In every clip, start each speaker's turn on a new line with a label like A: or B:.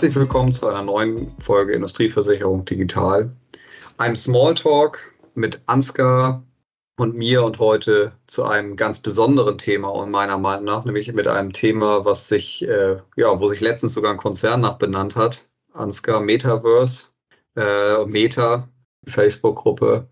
A: Herzlich willkommen zu einer neuen Folge Industrieversicherung Digital. Einem Smalltalk mit Ansgar und mir und heute zu einem ganz besonderen Thema und meiner Meinung nach, nämlich mit einem Thema, was sich, äh, ja, wo sich letztens sogar ein Konzern nach benannt hat. Ansgar Metaverse, äh, Meta, Facebook-Gruppe.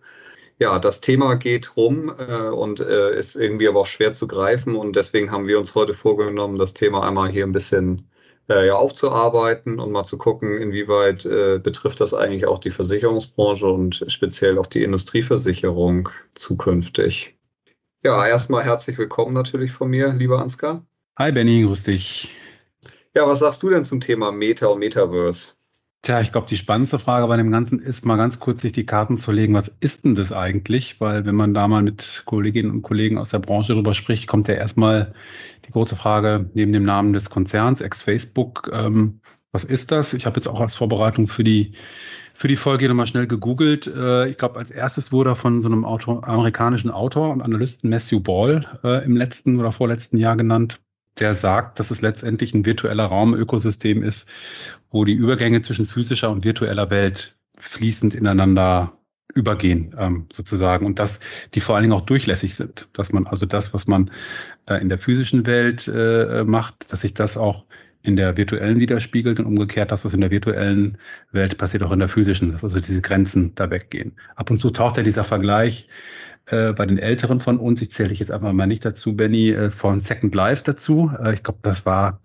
A: Ja, das Thema geht rum äh, und äh, ist irgendwie aber auch schwer zu greifen und deswegen haben wir uns heute vorgenommen, das Thema einmal hier ein bisschen äh, ja, aufzuarbeiten und mal zu gucken, inwieweit äh, betrifft das eigentlich auch die Versicherungsbranche und speziell auch die Industrieversicherung zukünftig. Ja, erstmal herzlich willkommen natürlich von mir, lieber Ansgar.
B: Hi Benny, grüß dich.
A: Ja, was sagst du denn zum Thema Meta und Metaverse?
B: Tja, ich glaube, die spannendste Frage bei dem Ganzen ist mal ganz kurz sich die Karten zu legen, was ist denn das eigentlich? Weil wenn man da mal mit Kolleginnen und Kollegen aus der Branche drüber spricht, kommt ja erstmal die große Frage neben dem Namen des Konzerns, ex-Facebook, ähm, was ist das? Ich habe jetzt auch als Vorbereitung für die für die Folge nochmal schnell gegoogelt. Äh, ich glaube, als erstes wurde von so einem Autor, amerikanischen Autor und Analysten Matthew Ball äh, im letzten oder vorletzten Jahr genannt der sagt, dass es letztendlich ein virtueller Raumökosystem ist, wo die Übergänge zwischen physischer und virtueller Welt fließend ineinander übergehen, ähm, sozusagen. Und dass die vor allen Dingen auch durchlässig sind. Dass man also das, was man äh, in der physischen Welt äh, macht, dass sich das auch in der virtuellen widerspiegelt und umgekehrt, dass was in der virtuellen Welt passiert, auch in der physischen, dass also diese Grenzen da weggehen. Ab und zu taucht ja dieser Vergleich äh, bei den Älteren von uns, ich zähle dich jetzt einfach mal nicht dazu, Benny, äh, von Second Life dazu. Äh, ich glaube, das war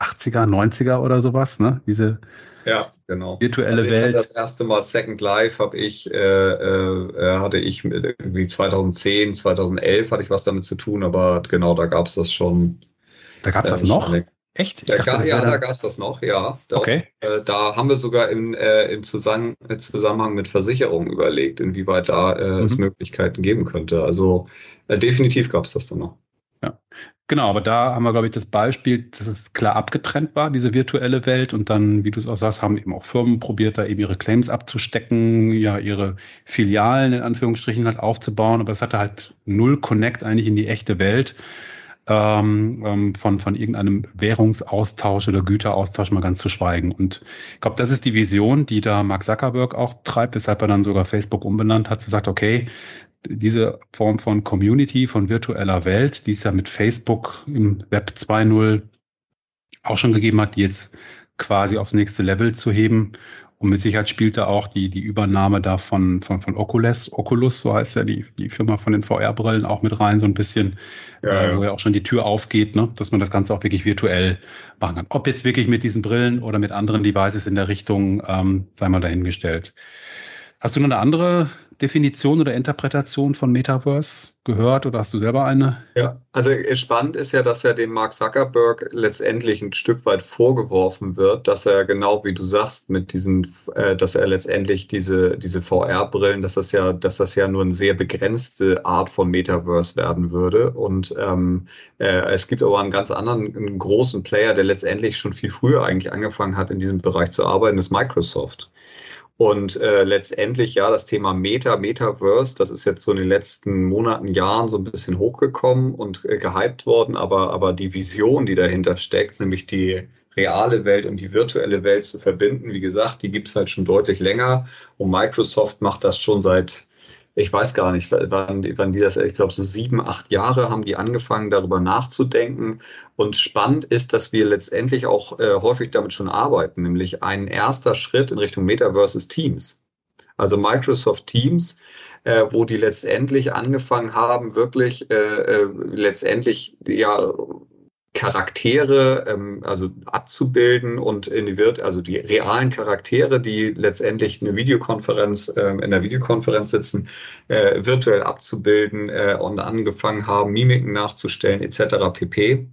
B: 80er, 90er oder sowas, ne? Diese
A: ja, genau.
B: virtuelle
A: also
B: Welt.
A: Das erste Mal Second Life habe ich, äh, äh, hatte ich irgendwie 2010, 2011 hatte ich was damit zu tun, aber genau, da gab es das schon.
B: Da gab es das noch?
A: Echt? Da dachte, ja, da gab es das noch, ja. Da,
B: okay.
A: Äh, da haben wir sogar im, äh, im Zusammen Zusammenhang mit Versicherungen überlegt, inwieweit da äh, mhm. es Möglichkeiten geben könnte. Also äh, definitiv gab es das dann noch.
B: Ja, genau, aber da haben wir, glaube ich, das Beispiel, dass es klar abgetrennt war, diese virtuelle Welt. Und dann, wie du es auch sagst, haben eben auch Firmen probiert, da eben ihre Claims abzustecken, ja, ihre Filialen in Anführungsstrichen halt aufzubauen. Aber es hatte halt null Connect eigentlich in die echte Welt ähm, ähm, von, von irgendeinem Währungsaustausch oder Güteraustausch mal ganz zu schweigen. Und ich glaube, das ist die Vision, die da Mark Zuckerberg auch treibt, weshalb er dann sogar Facebook umbenannt hat, zu sagt, okay, diese Form von Community, von virtueller Welt, die es ja mit Facebook im Web 2.0 auch schon gegeben hat, die jetzt quasi aufs nächste Level zu heben und mit Sicherheit spielt da auch die, die Übernahme da von, von, von Oculus, Oculus, so heißt ja die, die Firma von den VR-Brillen auch mit rein, so ein bisschen, ja, äh, wo ja auch schon die Tür aufgeht, ne? dass man das Ganze auch wirklich virtuell machen kann. Ob jetzt wirklich mit diesen Brillen oder mit anderen Devices in der Richtung, ähm, sei mal dahingestellt. Hast du noch eine andere Definition oder Interpretation von Metaverse gehört oder hast du selber eine?
A: Ja, also spannend ist ja, dass ja dem Mark Zuckerberg letztendlich ein Stück weit vorgeworfen wird, dass er genau wie du sagst, mit diesen, äh, dass er letztendlich diese, diese VR-Brillen, dass das ja, dass das ja nur eine sehr begrenzte Art von Metaverse werden würde. Und ähm, äh, es gibt aber einen ganz anderen, einen großen Player, der letztendlich schon viel früher eigentlich angefangen hat, in diesem Bereich zu arbeiten, ist Microsoft. Und äh, letztendlich, ja, das Thema Meta, Metaverse, das ist jetzt so in den letzten Monaten, Jahren so ein bisschen hochgekommen und äh, gehypt worden, aber, aber die Vision, die dahinter steckt, nämlich die reale Welt und die virtuelle Welt zu verbinden, wie gesagt, die gibt's halt schon deutlich länger. Und Microsoft macht das schon seit ich weiß gar nicht, wann, wann die das, ich glaube, so sieben, acht Jahre haben die angefangen, darüber nachzudenken. Und spannend ist, dass wir letztendlich auch äh, häufig damit schon arbeiten, nämlich ein erster Schritt in Richtung Metaverse ist Teams. Also Microsoft Teams, äh, wo die letztendlich angefangen haben, wirklich äh, äh letztendlich ja Charaktere ähm, also abzubilden und in die Wirt also die realen Charaktere, die letztendlich eine Videokonferenz ähm, in der Videokonferenz sitzen, äh, virtuell abzubilden äh, und angefangen haben, Mimiken nachzustellen etc. pp.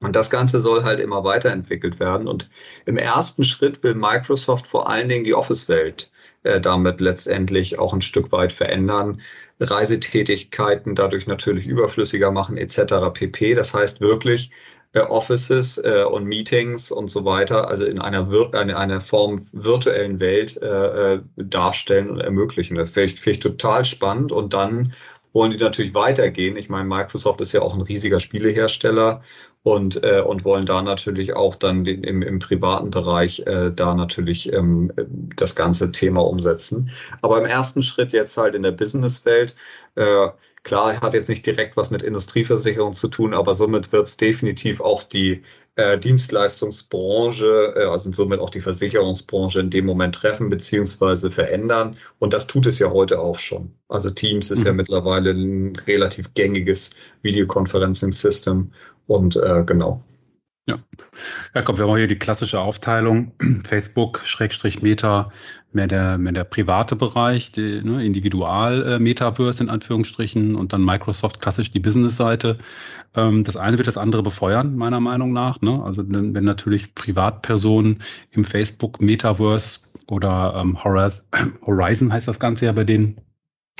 A: Und das Ganze soll halt immer weiterentwickelt werden. Und im ersten Schritt will Microsoft vor allen Dingen die Office-Welt äh, damit letztendlich auch ein Stück weit verändern. Reisetätigkeiten dadurch natürlich überflüssiger machen etc. pp. Das heißt wirklich äh, Offices äh, und Meetings und so weiter, also in einer, Vir eine, einer Form virtuellen Welt äh, äh darstellen und ermöglichen. Das finde ich, find ich total spannend und dann wollen die natürlich weitergehen. Ich meine, Microsoft ist ja auch ein riesiger Spielehersteller und, äh, und wollen da natürlich auch dann den, im, im privaten Bereich äh, da natürlich ähm, das ganze Thema umsetzen. Aber im ersten Schritt jetzt halt in der Businesswelt, äh, klar, hat jetzt nicht direkt was mit Industrieversicherung zu tun, aber somit wird es definitiv auch die äh, Dienstleistungsbranche, äh, also somit auch die Versicherungsbranche in dem Moment treffen beziehungsweise verändern. Und das tut es ja heute auch schon. Also Teams ist mhm. ja mittlerweile ein relativ gängiges Videoconferencing-System und äh, genau.
B: Ja. ja, komm, wir haben hier die klassische Aufteilung. Facebook, Schrägstrich Meta, mehr der, mehr der private Bereich, die, ne, Individual-Metaverse äh, in Anführungsstrichen und dann Microsoft klassisch die Business-Seite. Ähm, das eine wird das andere befeuern, meiner Meinung nach. Ne? Also wenn, natürlich Privatpersonen im Facebook-Metaverse oder ähm, Horizon heißt das Ganze ja bei denen,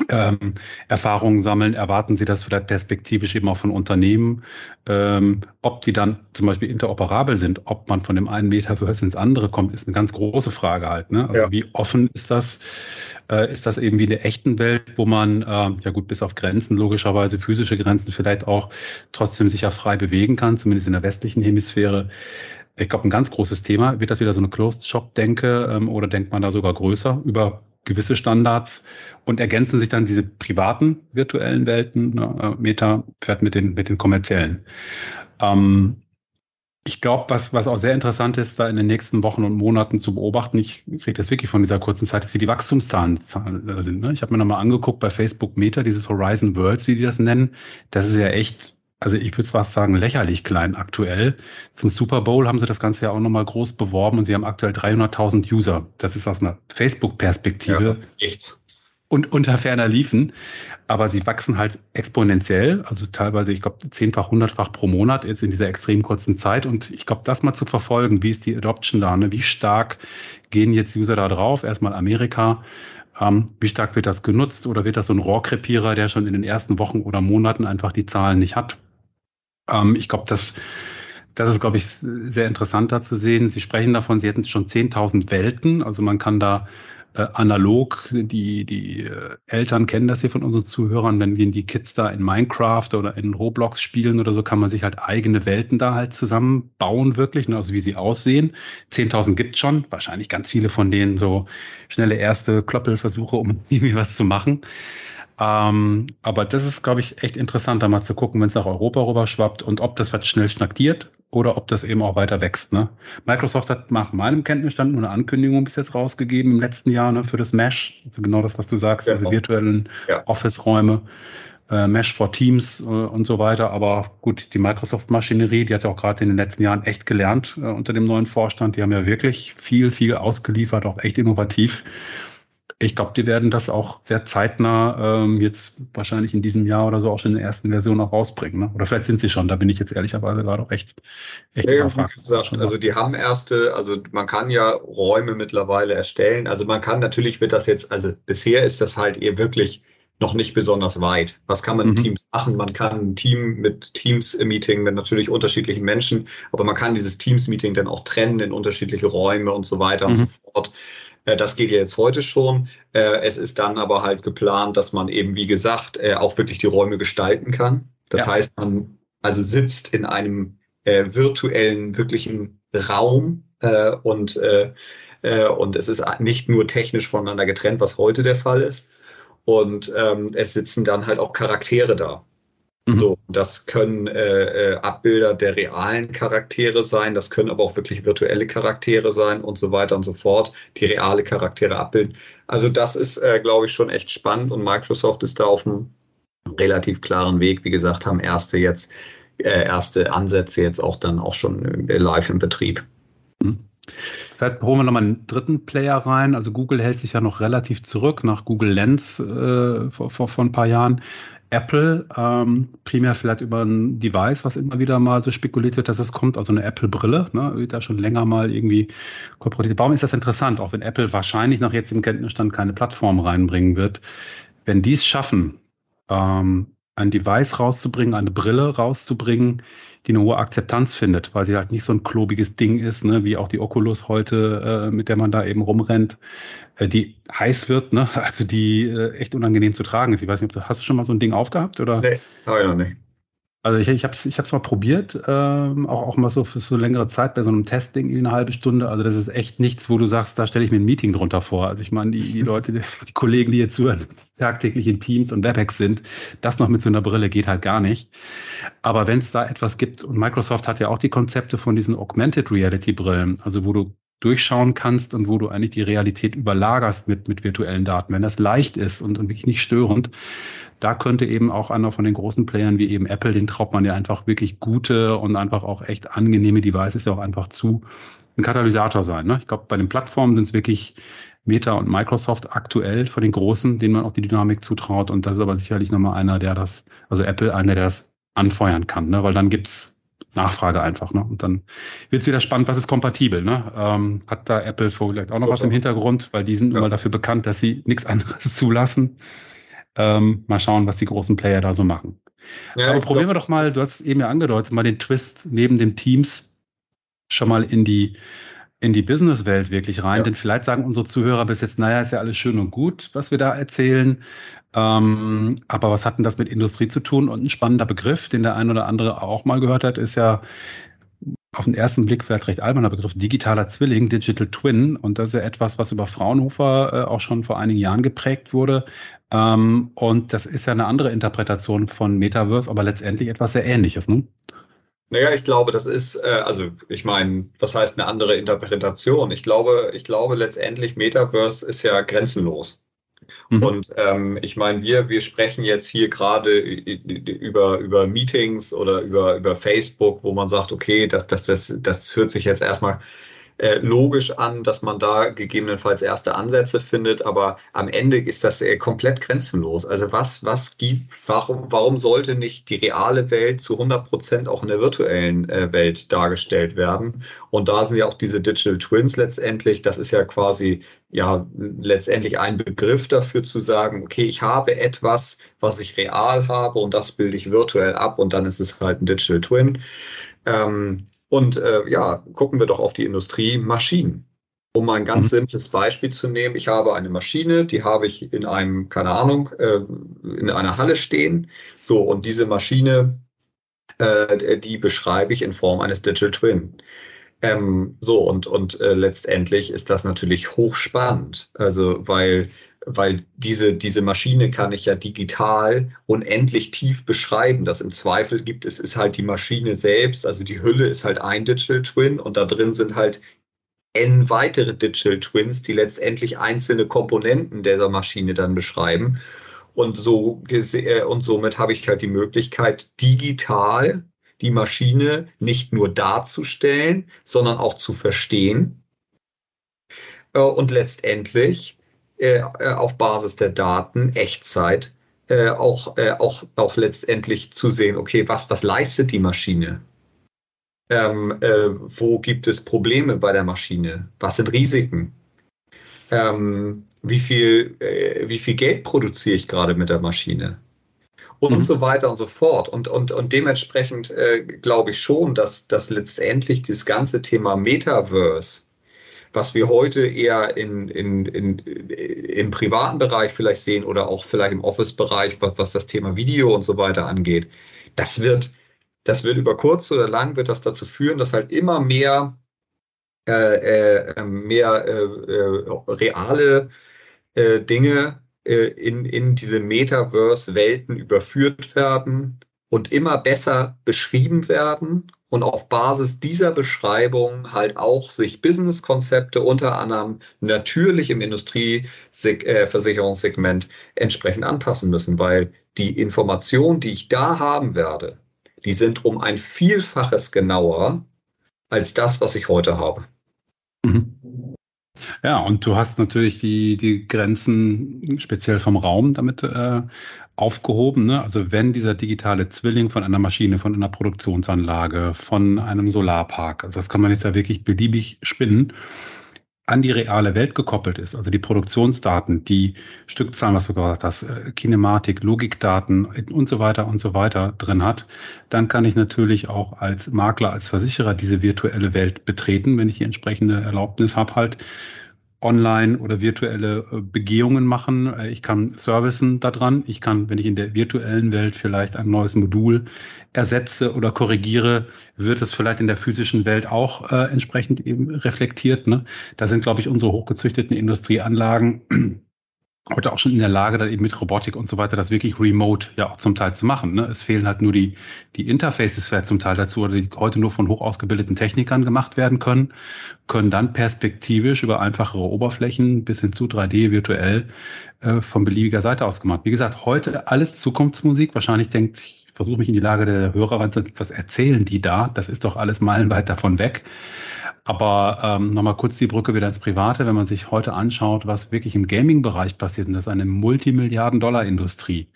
B: ähm, Erfahrungen sammeln, erwarten Sie das vielleicht perspektivisch eben auch von Unternehmen, ähm, ob die dann zum Beispiel interoperabel sind, ob man von dem einen Metaverse ins andere kommt, ist eine ganz große Frage halt. Ne? Also ja. wie offen ist das? Äh, ist das eben wie in der echten Welt, wo man, äh, ja gut, bis auf Grenzen, logischerweise physische Grenzen vielleicht auch trotzdem sich ja frei bewegen kann, zumindest in der westlichen Hemisphäre? Ich glaube, ein ganz großes Thema. Wird das wieder so eine Closed-Shop-Denke ähm, oder denkt man da sogar größer über gewisse Standards und ergänzen sich dann diese privaten virtuellen Welten. Ne? Äh, Meta fährt mit den, mit den kommerziellen. Ähm, ich glaube, was, was auch sehr interessant ist, da in den nächsten Wochen und Monaten zu beobachten, ich kriege das wirklich von dieser kurzen Zeit, ist, wie die Wachstumszahlen sind. Ne? Ich habe mir nochmal angeguckt bei Facebook Meta, dieses Horizon Worlds, wie die das nennen. Das ist ja echt also ich würde fast sagen, lächerlich klein aktuell. Zum Super Bowl haben sie das Ganze ja auch nochmal groß beworben und sie haben aktuell 300.000 User. Das ist aus einer Facebook-Perspektive. Ja, nichts. Und unter ferner liefen. Aber sie wachsen halt exponentiell, also teilweise, ich glaube, zehnfach, hundertfach pro Monat jetzt in dieser extrem kurzen Zeit. Und ich glaube, das mal zu verfolgen, wie ist die Adoption da, ne? wie stark gehen jetzt User da drauf? Erstmal Amerika, ähm, wie stark wird das genutzt oder wird das so ein Rohrkrepierer, der schon in den ersten Wochen oder Monaten einfach die Zahlen nicht hat? Ähm, ich glaube, das, das ist, glaube ich, sehr interessant da zu sehen. Sie sprechen davon, Sie hätten schon 10.000 Welten. Also man kann da äh, analog, die, die äh, Eltern kennen das hier von unseren Zuhörern, wenn die Kids da in Minecraft oder in Roblox spielen oder so, kann man sich halt eigene Welten da halt zusammenbauen, wirklich, ne? also wie sie aussehen. 10.000 gibt schon, wahrscheinlich ganz viele von denen so schnelle erste Kloppelversuche, um irgendwie was zu machen. Ähm, aber das ist, glaube ich, echt interessant, da mal zu gucken, wenn es nach Europa rüber schwappt und ob das was schnell schnackiert oder ob das eben auch weiter wächst. Ne? Microsoft hat nach meinem Kenntnisstand nur eine Ankündigung bis jetzt rausgegeben im letzten Jahr ne, für das Mesh, also genau das, was du sagst, ja, diese virtuellen ja. Office-Räume. Äh, Mesh for Teams äh, und so weiter. Aber gut, die Microsoft-Maschinerie, die hat ja auch gerade in den letzten Jahren echt gelernt äh, unter dem neuen Vorstand. Die haben ja wirklich viel, viel ausgeliefert, auch echt innovativ. Ich glaube, die werden das auch sehr zeitnah ähm, jetzt wahrscheinlich in diesem Jahr oder so auch schon in der ersten Version auch rausbringen. Ne? Oder vielleicht sind sie schon, da bin ich jetzt ehrlicherweise gerade auch echt,
A: echt ja, wie gesagt, also die haben erste, also man kann ja Räume mittlerweile erstellen. Also man kann natürlich wird das jetzt, also bisher ist das halt eher wirklich noch nicht besonders weit. Was kann man in mhm. Teams machen? Man kann ein Team mit Teams-Meeting mit natürlich unterschiedlichen Menschen, aber man kann dieses Teams-Meeting dann auch trennen in unterschiedliche Räume und so weiter mhm. und so fort. Äh, das geht ja jetzt heute schon. Äh, es ist dann aber halt geplant, dass man eben, wie gesagt, äh, auch wirklich die Räume gestalten kann. Das ja. heißt, man also sitzt in einem virtuellen, wirklichen Raum und, und es ist nicht nur technisch voneinander getrennt, was heute der Fall ist. Und ähm, es sitzen dann halt auch Charaktere da. Mhm. So, das können äh, äh, Abbilder der realen Charaktere sein, das können aber auch wirklich virtuelle Charaktere sein und so weiter und so fort, die reale Charaktere abbilden. Also das ist, äh, glaube ich, schon echt spannend und Microsoft ist da auf einem relativ klaren Weg. Wie gesagt, haben erste jetzt äh, erste Ansätze jetzt auch dann auch schon äh, live im Betrieb.
B: Mhm. Vielleicht holen wir nochmal einen dritten Player rein. Also Google hält sich ja noch relativ zurück nach Google Lens äh, vor, vor, vor ein paar Jahren. Apple, ähm, primär vielleicht über ein Device, was immer wieder mal so spekuliert wird, dass es kommt, also eine Apple-Brille, ne, wird da schon länger mal irgendwie korporiert. Warum ist das interessant, auch wenn Apple wahrscheinlich nach jetzigem Kenntnisstand keine Plattform reinbringen wird? Wenn die es schaffen, ähm, ein Device rauszubringen, eine Brille rauszubringen, die eine hohe Akzeptanz findet, weil sie halt nicht so ein klobiges Ding ist, ne, wie auch die Oculus heute, äh, mit der man da eben rumrennt, die heiß wird, ne, also die äh, echt unangenehm zu tragen ist. Ich weiß nicht, ob du, hast du schon mal so ein Ding aufgehabt oder? Nee, habe ich noch nicht. Also ich, ich habe es ich hab's mal probiert, ähm, auch, auch mal so für so längere Zeit bei so einem Testing eine halbe Stunde. Also das ist echt nichts, wo du sagst, da stelle ich mir ein Meeting drunter vor. Also ich meine, die, die Leute, die, die Kollegen, die jetzt zuhören, tagtäglich in Teams und WebEx sind, das noch mit so einer Brille geht halt gar nicht. Aber wenn es da etwas gibt, und Microsoft hat ja auch die Konzepte von diesen Augmented Reality Brillen, also wo du durchschauen kannst und wo du eigentlich die Realität überlagerst mit, mit virtuellen Daten, wenn das leicht ist und, und wirklich nicht störend, da könnte eben auch einer von den großen Playern wie eben Apple, den traut man ja einfach wirklich gute und einfach auch echt angenehme Devices ja auch einfach zu, ein Katalysator sein. Ne? Ich glaube, bei den Plattformen sind es wirklich Meta und Microsoft aktuell von den Großen, denen man auch die Dynamik zutraut. Und das ist aber sicherlich nochmal einer, der das, also Apple, einer, der das anfeuern kann, ne? weil dann gibt's Nachfrage einfach. Ne? Und dann wird es wieder spannend, was ist kompatibel. Ne? Ähm, hat da Apple vielleicht auch noch was im Hintergrund, weil die sind ja. immer dafür bekannt, dass sie nichts anderes zulassen. Ähm, mal schauen, was die großen Player da so machen. Ja, Aber probieren glaub, wir doch mal, du hast eben ja angedeutet, mal den Twist neben den Teams schon mal in die in die Businesswelt wirklich rein, ja. denn vielleicht sagen unsere Zuhörer bis jetzt, naja, ist ja alles schön und gut, was wir da erzählen, ähm, aber was hat denn das mit Industrie zu tun? Und ein spannender Begriff, den der ein oder andere auch mal gehört hat, ist ja auf den ersten Blick vielleicht recht alberner Begriff, digitaler Zwilling, Digital Twin. Und das ist ja etwas, was über Fraunhofer äh, auch schon vor einigen Jahren geprägt wurde. Ähm, und das ist ja eine andere Interpretation von Metaverse, aber letztendlich etwas sehr Ähnliches. Ne?
A: Naja, ich glaube, das ist, äh, also ich meine, was heißt eine andere Interpretation? Ich glaube, ich glaube letztendlich Metaverse ist ja grenzenlos. Mhm. Und ähm, ich meine, wir, wir sprechen jetzt hier gerade über, über Meetings oder über, über Facebook, wo man sagt, okay, das, das, das, das hört sich jetzt erstmal äh, logisch an, dass man da gegebenenfalls erste Ansätze findet, aber am Ende ist das äh, komplett grenzenlos. Also was, was gibt, warum, warum sollte nicht die reale Welt zu 100 Prozent auch in der virtuellen äh, Welt dargestellt werden? Und da sind ja auch diese Digital Twins letztendlich, das ist ja quasi ja letztendlich ein Begriff dafür zu sagen, okay, ich habe etwas, was ich real habe und das bilde ich virtuell ab und dann ist es halt ein Digital Twin. Ähm, und äh, ja, gucken wir doch auf die Industrie Maschinen. Um mal ein ganz mhm. simples Beispiel zu nehmen, ich habe eine Maschine, die habe ich in einem, keine Ahnung, äh, in einer Halle stehen. So, und diese Maschine, äh, die beschreibe ich in Form eines Digital Twin. Ähm, so, und, und äh, letztendlich ist das natürlich hochspannend. Also, weil weil diese, diese Maschine kann ich ja digital unendlich tief beschreiben. Das im Zweifel gibt es, ist halt die Maschine selbst, also die Hülle ist halt ein Digital Twin und da drin sind halt n weitere Digital Twins, die letztendlich einzelne Komponenten dieser Maschine dann beschreiben. Und so äh, und somit habe ich halt die Möglichkeit, digital die Maschine nicht nur darzustellen, sondern auch zu verstehen. Äh, und letztendlich äh, äh, auf Basis der Daten Echtzeit auch, auch, auch letztendlich zu sehen, okay, was, was leistet die Maschine? Ähm, äh, wo gibt es Probleme bei der Maschine? Was sind Risiken? Ähm, wie, viel, äh, wie viel Geld produziere ich gerade mit der Maschine? Und mhm. so weiter und so fort. Und, und, und dementsprechend glaube ich schon, dass, dass letztendlich das ganze Thema Metaverse was wir heute eher in, in, in, im privaten Bereich vielleicht sehen oder auch vielleicht im Office-Bereich, was, was das Thema Video und so weiter angeht, das wird, das wird über kurz oder lang wird das dazu führen, dass halt immer mehr, äh, äh, mehr äh, äh reale äh, Dinge äh, in, in diese Metaverse-Welten überführt werden und immer besser beschrieben werden und auf Basis dieser Beschreibung halt auch sich Businesskonzepte unter anderem natürlich im Industrieversicherungssegment entsprechend anpassen müssen, weil die Informationen, die ich da haben werde, die sind um ein Vielfaches genauer als das, was ich heute habe.
B: Mhm. Ja, und du hast natürlich die, die Grenzen speziell vom Raum damit äh, aufgehoben. Ne? Also wenn dieser digitale Zwilling von einer Maschine, von einer Produktionsanlage, von einem Solarpark, also das kann man jetzt ja wirklich beliebig spinnen, an die reale Welt gekoppelt ist, also die Produktionsdaten, die Stückzahlen, was du gesagt hast, äh, Kinematik, Logikdaten und so weiter und so weiter drin hat, dann kann ich natürlich auch als Makler, als Versicherer diese virtuelle Welt betreten, wenn ich die entsprechende Erlaubnis habe halt online oder virtuelle äh, Begehungen machen. Äh, ich kann servicen daran. Ich kann, wenn ich in der virtuellen Welt vielleicht ein neues Modul ersetze oder korrigiere, wird es vielleicht in der physischen Welt auch äh, entsprechend eben reflektiert. Ne? Da sind, glaube ich, unsere hochgezüchteten Industrieanlagen heute auch schon in der Lage, dann eben mit Robotik und so weiter das wirklich remote ja auch zum Teil zu machen. Ne? Es fehlen halt nur die, die Interfaces vielleicht zum Teil dazu, oder die heute nur von hoch ausgebildeten Technikern gemacht werden können, können dann perspektivisch über einfachere Oberflächen bis hin zu 3D virtuell äh, von beliebiger Seite aus gemacht. Wie gesagt, heute alles Zukunftsmusik. Wahrscheinlich denkt, versuche mich in die Lage der Hörer rein, was erzählen die da? Das ist doch alles meilenweit davon weg. Aber ähm, nochmal kurz die Brücke wieder ins Private, wenn man sich heute anschaut, was wirklich im Gaming-Bereich passiert, und das ist eine Multimilliarden-Dollar-Industrie,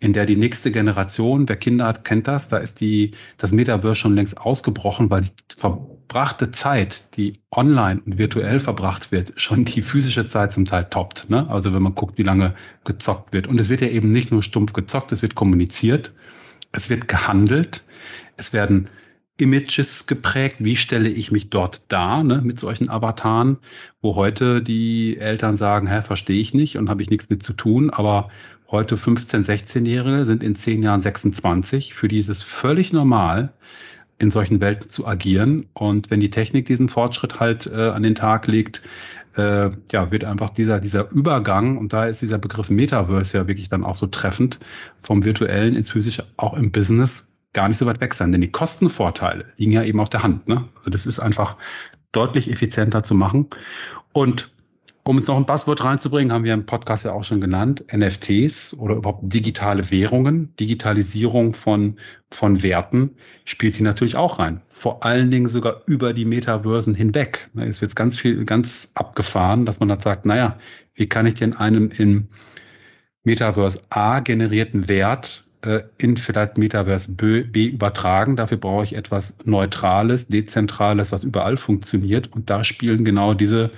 B: in der die nächste Generation, wer Kinder hat, kennt das, da ist die, das Metaverse schon längst ausgebrochen, weil die verbrachte Zeit, die online und virtuell verbracht wird, schon die physische Zeit zum Teil toppt. Ne? Also wenn man guckt, wie lange gezockt wird. Und es wird ja eben nicht nur stumpf gezockt, es wird kommuniziert, es wird gehandelt, es werden Images geprägt. Wie stelle ich mich dort dar ne, mit solchen Avataren, wo heute die Eltern sagen, hä, verstehe ich nicht und habe ich nichts mit zu tun, aber heute 15, 16-Jährige sind in zehn Jahren 26. Für die ist es völlig normal, in solchen Welten zu agieren. Und wenn die Technik diesen Fortschritt halt äh, an den Tag legt, äh, ja, wird einfach dieser, dieser Übergang, und da ist dieser Begriff Metaverse ja wirklich dann auch so treffend, vom virtuellen ins physische, auch im Business, gar nicht so weit weg sein, denn die Kostenvorteile liegen ja eben auf der Hand. Ne? Also das ist einfach deutlich effizienter zu machen. Und um jetzt noch ein Passwort reinzubringen, haben wir im Podcast ja auch schon genannt, NFTs oder überhaupt digitale Währungen, Digitalisierung von, von Werten spielt hier natürlich auch rein. Vor allen Dingen sogar über die Metaversen hinweg. Es wird ganz viel, ganz abgefahren, dass man halt sagt, naja, wie kann ich denn einem in Metaverse A generierten Wert äh, in vielleicht Metaverse B, B übertragen. Dafür brauche ich etwas Neutrales, Dezentrales, was überall funktioniert. Und da spielen genau diese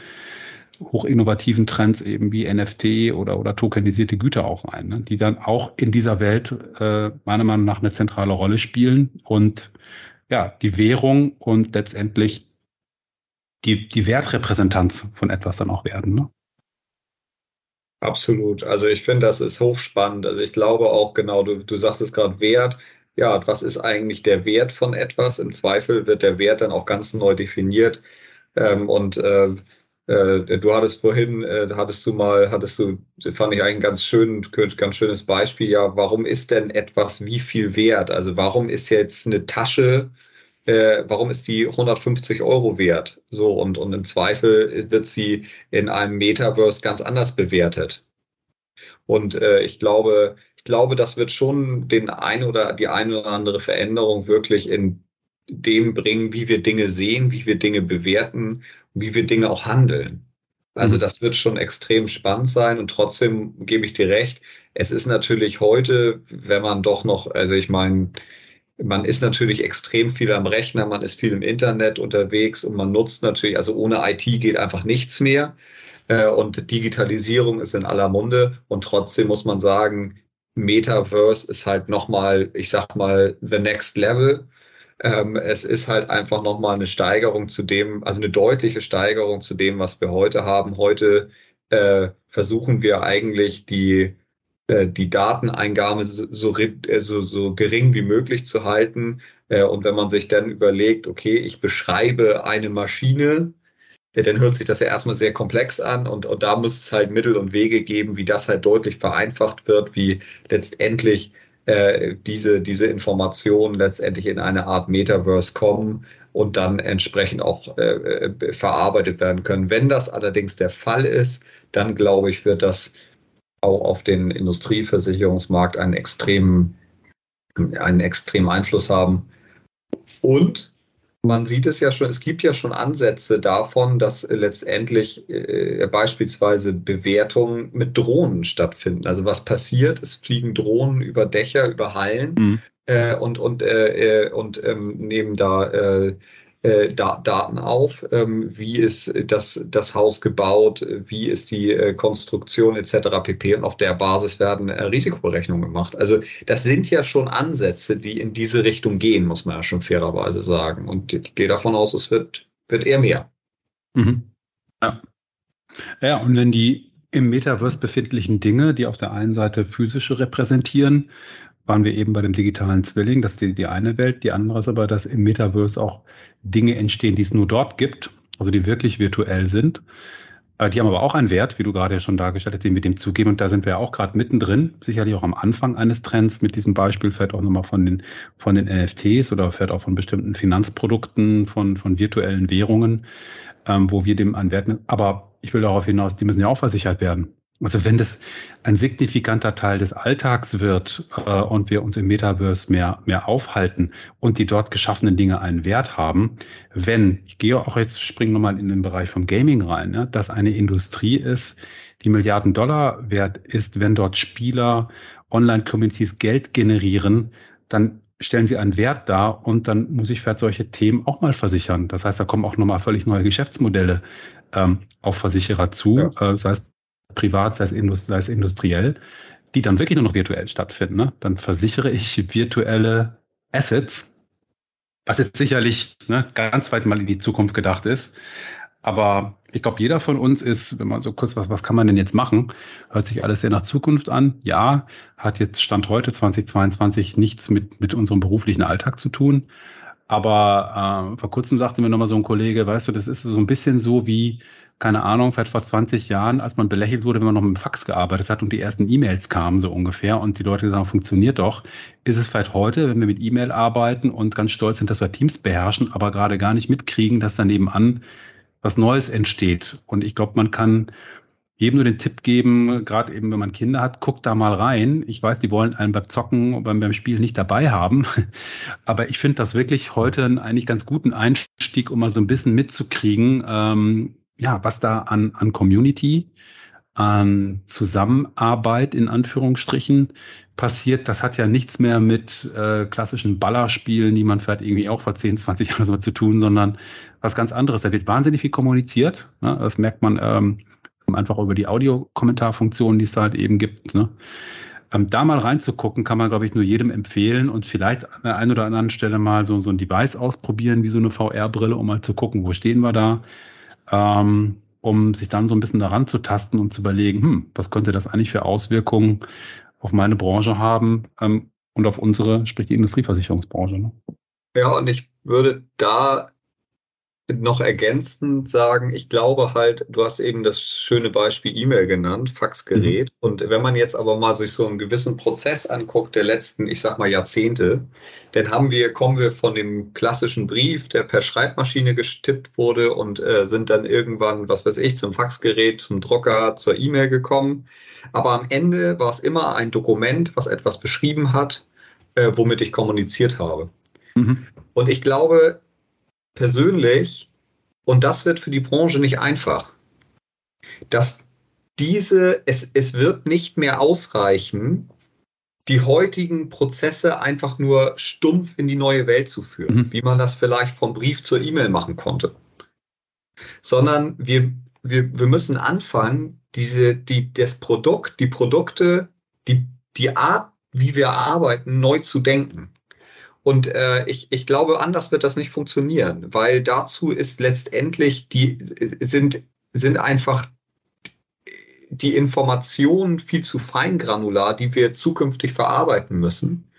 B: hochinnovativen Trends eben wie NFT oder, oder tokenisierte Güter auch ein, ne? die dann auch in dieser Welt äh, meiner Meinung nach eine zentrale Rolle spielen und ja, die Währung und letztendlich die, die Wertrepräsentanz von etwas dann auch werden. Ne?
A: Absolut. Also ich finde, das ist hochspannend. Also ich glaube auch genau, du, du sagtest gerade Wert. Ja, was ist eigentlich der Wert von etwas? Im Zweifel wird der Wert dann auch ganz neu definiert. Ähm, und äh, äh, du hattest vorhin, äh, hattest du mal, hattest du, fand ich eigentlich ein ganz schön, ganz schönes Beispiel. Ja, warum ist denn etwas wie viel wert? Also warum ist jetzt eine Tasche äh, warum ist die 150 Euro wert? So, und, und im Zweifel wird sie in einem Metaverse ganz anders bewertet. Und äh, ich glaube, ich glaube, das wird schon den ein oder die eine oder andere Veränderung wirklich in dem bringen, wie wir Dinge sehen, wie wir Dinge bewerten, wie wir Dinge auch handeln. Also mhm. das wird schon extrem spannend sein und trotzdem gebe ich dir recht. Es ist natürlich heute, wenn man doch noch, also ich meine, man ist natürlich extrem viel am Rechner, man ist viel im Internet unterwegs und man nutzt natürlich, also ohne IT geht einfach nichts mehr. Äh, und Digitalisierung ist in aller Munde. Und trotzdem muss man sagen, Metaverse ist halt nochmal, ich sag mal, the next level. Ähm, es ist halt einfach nochmal eine Steigerung zu dem, also eine deutliche Steigerung zu dem, was wir heute haben. Heute äh, versuchen wir eigentlich die äh, die Dateneingabe so, äh, so, so gering wie möglich zu halten. Äh, und wenn man sich dann überlegt, okay, ich beschreibe eine Maschine, dann hört sich das ja erstmal sehr komplex an und, und da muss es halt Mittel und Wege geben, wie das halt deutlich vereinfacht wird, wie letztendlich äh, diese, diese Informationen letztendlich in eine Art Metaverse kommen und dann entsprechend auch äh, verarbeitet werden können. Wenn das allerdings der Fall ist, dann glaube ich, wird das auch auf den Industrieversicherungsmarkt einen extremen, einen extremen Einfluss haben. Und man sieht es ja schon, es gibt ja schon Ansätze davon, dass letztendlich äh, beispielsweise Bewertungen mit Drohnen stattfinden. Also was passiert? Es fliegen Drohnen über Dächer, über Hallen mhm. äh, und, und, äh, äh und ähm, nehmen da äh, äh, Daten auf, ähm, wie ist das, das Haus gebaut, wie ist die äh, Konstruktion etc. pp. Und auf der Basis werden äh, Risikoberechnungen gemacht. Also das sind ja schon Ansätze, die in diese Richtung gehen, muss man ja schon fairerweise sagen. Und ich gehe davon aus, es wird, wird eher mehr.
B: Mhm. Ja. ja, und wenn die im Metaverse befindlichen Dinge, die auf der einen Seite physische repräsentieren, waren wir eben bei dem digitalen Zwilling, das ist die, die eine Welt, die andere ist aber, dass im Metaverse auch Dinge entstehen, die es nur dort gibt, also die wirklich virtuell sind. Äh, die haben aber auch einen Wert, wie du gerade ja schon dargestellt hast, den wir dem zugeben. Und da sind wir ja auch gerade mittendrin, sicherlich auch am Anfang eines Trends. Mit diesem Beispiel fährt auch nochmal von den, von den NFTs oder fährt auch von bestimmten Finanzprodukten, von, von virtuellen Währungen, ähm, wo wir dem einen Wert, aber ich will darauf hinaus, die müssen ja auch versichert werden. Also wenn das ein signifikanter Teil des Alltags wird äh, und wir uns im Metaverse mehr, mehr aufhalten und die dort geschaffenen Dinge einen Wert haben, wenn, ich gehe auch jetzt, springe nochmal in den Bereich vom Gaming rein, ne, dass eine Industrie ist, die Milliarden Dollar wert ist, wenn dort Spieler, Online-Communities Geld generieren, dann stellen sie einen Wert dar und dann muss ich vielleicht solche Themen auch mal versichern. Das heißt, da kommen auch nochmal völlig neue Geschäftsmodelle ähm, auf Versicherer zu, ja. äh, sei es privat, sei es, indust sei es industriell, die dann wirklich nur noch virtuell stattfinden. Ne? Dann versichere ich virtuelle Assets, was jetzt sicherlich ne, ganz weit mal in die Zukunft gedacht ist. Aber ich glaube, jeder von uns ist, wenn man so kurz, was, was kann man denn jetzt machen? Hört sich alles sehr nach Zukunft an. Ja, hat jetzt Stand heute 2022 nichts mit, mit unserem beruflichen Alltag zu tun. Aber äh, vor kurzem sagte mir nochmal so ein Kollege, weißt du, das ist so ein bisschen so wie, keine Ahnung, vielleicht vor 20 Jahren, als man belächelt wurde, wenn man noch mit dem Fax gearbeitet hat und die ersten E-Mails kamen so ungefähr und die Leute gesagt haben, funktioniert doch, ist es vielleicht heute, wenn wir mit E-Mail arbeiten und ganz stolz sind, dass wir Teams beherrschen, aber gerade gar nicht mitkriegen, dass daneben an was Neues entsteht. Und ich glaube, man kann jedem nur den Tipp geben, gerade eben, wenn man Kinder hat, guckt da mal rein. Ich weiß, die wollen einen beim Zocken, beim, beim Spiel nicht dabei haben. Aber ich finde das wirklich heute einen eigentlich ganz guten Einstieg, um mal so ein bisschen mitzukriegen, ähm, ja, was da an, an Community, an Zusammenarbeit in Anführungsstrichen passiert, das hat ja nichts mehr mit äh, klassischen Ballerspielen, die man vielleicht irgendwie auch vor 10, 20 Jahren so zu tun, sondern was ganz anderes. Da wird wahnsinnig viel kommuniziert. Ne? Das merkt man ähm, einfach über die Audiokommentarfunktion, die es halt eben gibt. Ne? Ähm, da mal reinzugucken, kann man, glaube ich, nur jedem empfehlen und vielleicht an der einen oder anderen Stelle mal so, so ein Device ausprobieren, wie so eine VR-Brille, um mal zu gucken, wo stehen wir da, ähm, um sich dann so ein bisschen daran zu tasten und zu überlegen, hm, was könnte das eigentlich für Auswirkungen auf meine Branche haben ähm, und auf unsere, sprich die Industrieversicherungsbranche. Ne?
A: Ja, und ich würde da noch ergänzend sagen, ich glaube halt, du hast eben das schöne Beispiel E-Mail genannt, Faxgerät. Mhm. Und wenn man jetzt aber mal sich so einen gewissen Prozess anguckt der letzten, ich sag mal Jahrzehnte, dann haben wir, kommen wir von dem klassischen Brief, der per Schreibmaschine gestippt wurde und äh, sind dann irgendwann, was weiß ich, zum Faxgerät, zum Drucker, zur E-Mail gekommen. Aber am Ende war es immer ein Dokument, was etwas beschrieben hat, äh, womit ich kommuniziert habe. Mhm. Und ich glaube, persönlich, und das wird für die Branche nicht einfach, dass diese, es, es wird nicht mehr ausreichen, die heutigen Prozesse einfach nur stumpf in die neue Welt zu führen, mhm. wie man das vielleicht vom Brief zur E-Mail machen konnte. Sondern wir, wir, wir müssen anfangen, diese, die, das Produkt, die Produkte, die, die Art, wie wir arbeiten, neu zu denken. Und äh, ich, ich glaube, anders wird das nicht funktionieren, weil dazu ist letztendlich die sind, sind einfach die Informationen viel zu feingranular, die wir zukünftig verarbeiten müssen.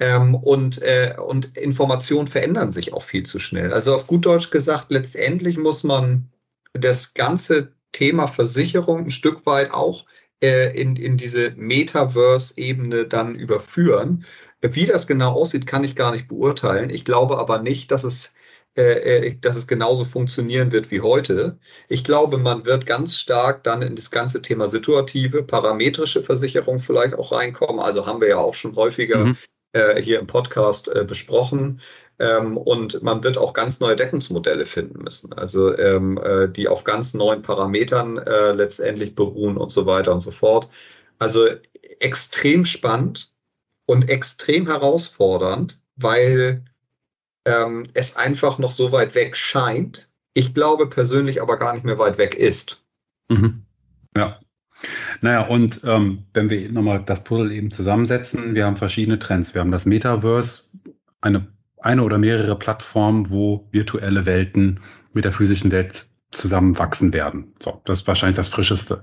A: Ähm, und, äh, und Informationen verändern sich auch viel zu schnell. Also auf gut Deutsch gesagt, letztendlich muss man das ganze Thema Versicherung ein Stück weit auch in, in diese Metaverse-Ebene dann überführen. Wie das genau aussieht, kann ich gar nicht beurteilen. Ich glaube aber nicht, dass es, äh, äh, dass es genauso funktionieren wird wie heute. Ich glaube, man wird ganz stark dann in das ganze Thema situative, parametrische Versicherung vielleicht auch reinkommen. Also haben wir ja auch schon häufiger mhm. äh, hier im Podcast äh, besprochen. Ähm, und man wird auch ganz neue Deckungsmodelle finden müssen, also ähm, äh, die auf ganz neuen Parametern äh, letztendlich beruhen und so weiter und so fort. Also extrem spannend und extrem herausfordernd, weil ähm, es einfach noch so weit weg scheint. Ich glaube persönlich aber gar nicht mehr weit weg ist.
B: Mhm. Ja. Naja, und ähm, wenn wir nochmal das Puzzle eben zusammensetzen, wir haben verschiedene Trends. Wir haben das Metaverse, eine, eine oder mehrere Plattformen, wo virtuelle Welten mit der physischen Welt zusammenwachsen werden. So, das ist wahrscheinlich das Frischeste.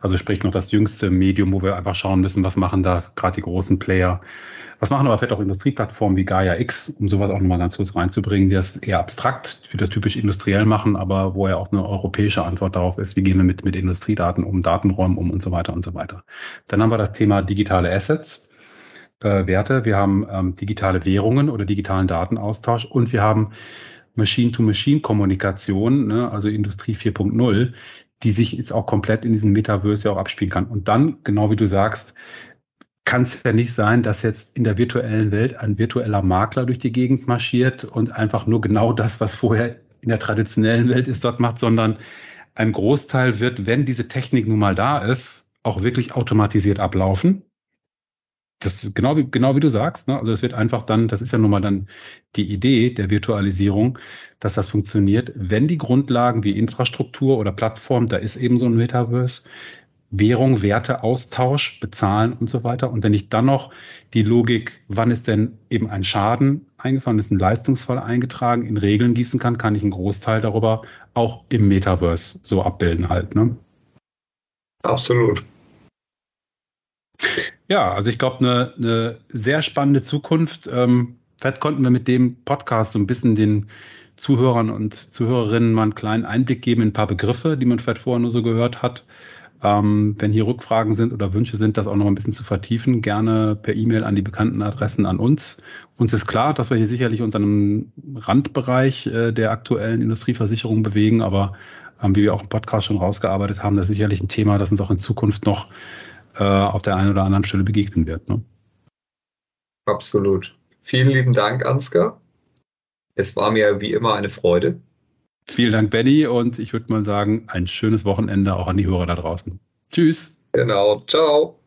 B: Also sprich noch das jüngste Medium, wo wir einfach schauen müssen, was machen da gerade die großen Player. Was machen aber vielleicht auch Industrieplattformen wie Gaia X, um sowas auch nochmal ganz kurz reinzubringen, die das eher abstrakt, wie das typisch industriell machen, aber wo ja auch eine europäische Antwort darauf ist, wie gehen wir mit, mit Industriedaten um, Datenräumen um und so weiter und so weiter. Dann haben wir das Thema digitale Assets, äh, Werte. Wir haben ähm, digitale Währungen oder digitalen Datenaustausch und wir haben Machine-to-Machine-Kommunikation, ne, also Industrie 4.0, die sich jetzt auch komplett in diesem Metaverse ja auch abspielen kann. Und dann, genau wie du sagst, kann es ja nicht sein, dass jetzt in der virtuellen Welt ein virtueller Makler durch die Gegend marschiert und einfach nur genau das, was vorher in der traditionellen Welt ist, dort macht, sondern ein Großteil wird, wenn diese Technik nun mal da ist, auch wirklich automatisiert ablaufen das genau wie, genau wie du sagst. Ne? Also es wird einfach dann, das ist ja nun mal dann die Idee der Virtualisierung, dass das funktioniert, wenn die Grundlagen wie Infrastruktur oder Plattform, da ist eben so ein Metaverse, Währung, Werte, Austausch, Bezahlen und so weiter. Und wenn ich dann noch die Logik, wann ist denn eben ein Schaden eingefahren, ist ein Leistungsfall eingetragen, in Regeln gießen kann, kann ich einen Großteil darüber auch im Metaverse so abbilden halt. Ne?
A: Absolut.
B: Ja, also ich glaube, eine, eine sehr spannende Zukunft. Ähm, vielleicht konnten wir mit dem Podcast so ein bisschen den Zuhörern und Zuhörerinnen mal einen kleinen Einblick geben in ein paar Begriffe, die man vielleicht vorher nur so gehört hat. Ähm, wenn hier Rückfragen sind oder Wünsche sind, das auch noch ein bisschen zu vertiefen, gerne per E-Mail an die bekannten Adressen an uns. Uns ist klar, dass wir hier sicherlich uns an einem Randbereich äh, der aktuellen Industrieversicherung bewegen, aber ähm, wie wir auch im Podcast schon rausgearbeitet haben, das ist sicherlich ein Thema, das uns auch in Zukunft noch äh, auf der einen oder anderen Stelle begegnen wird. Ne?
A: Absolut. Vielen lieben Dank, Ansgar. Es war mir wie immer eine Freude.
B: Vielen Dank, Benny, und ich würde mal sagen, ein schönes Wochenende auch an die Hörer da draußen. Tschüss.
A: Genau. Ciao.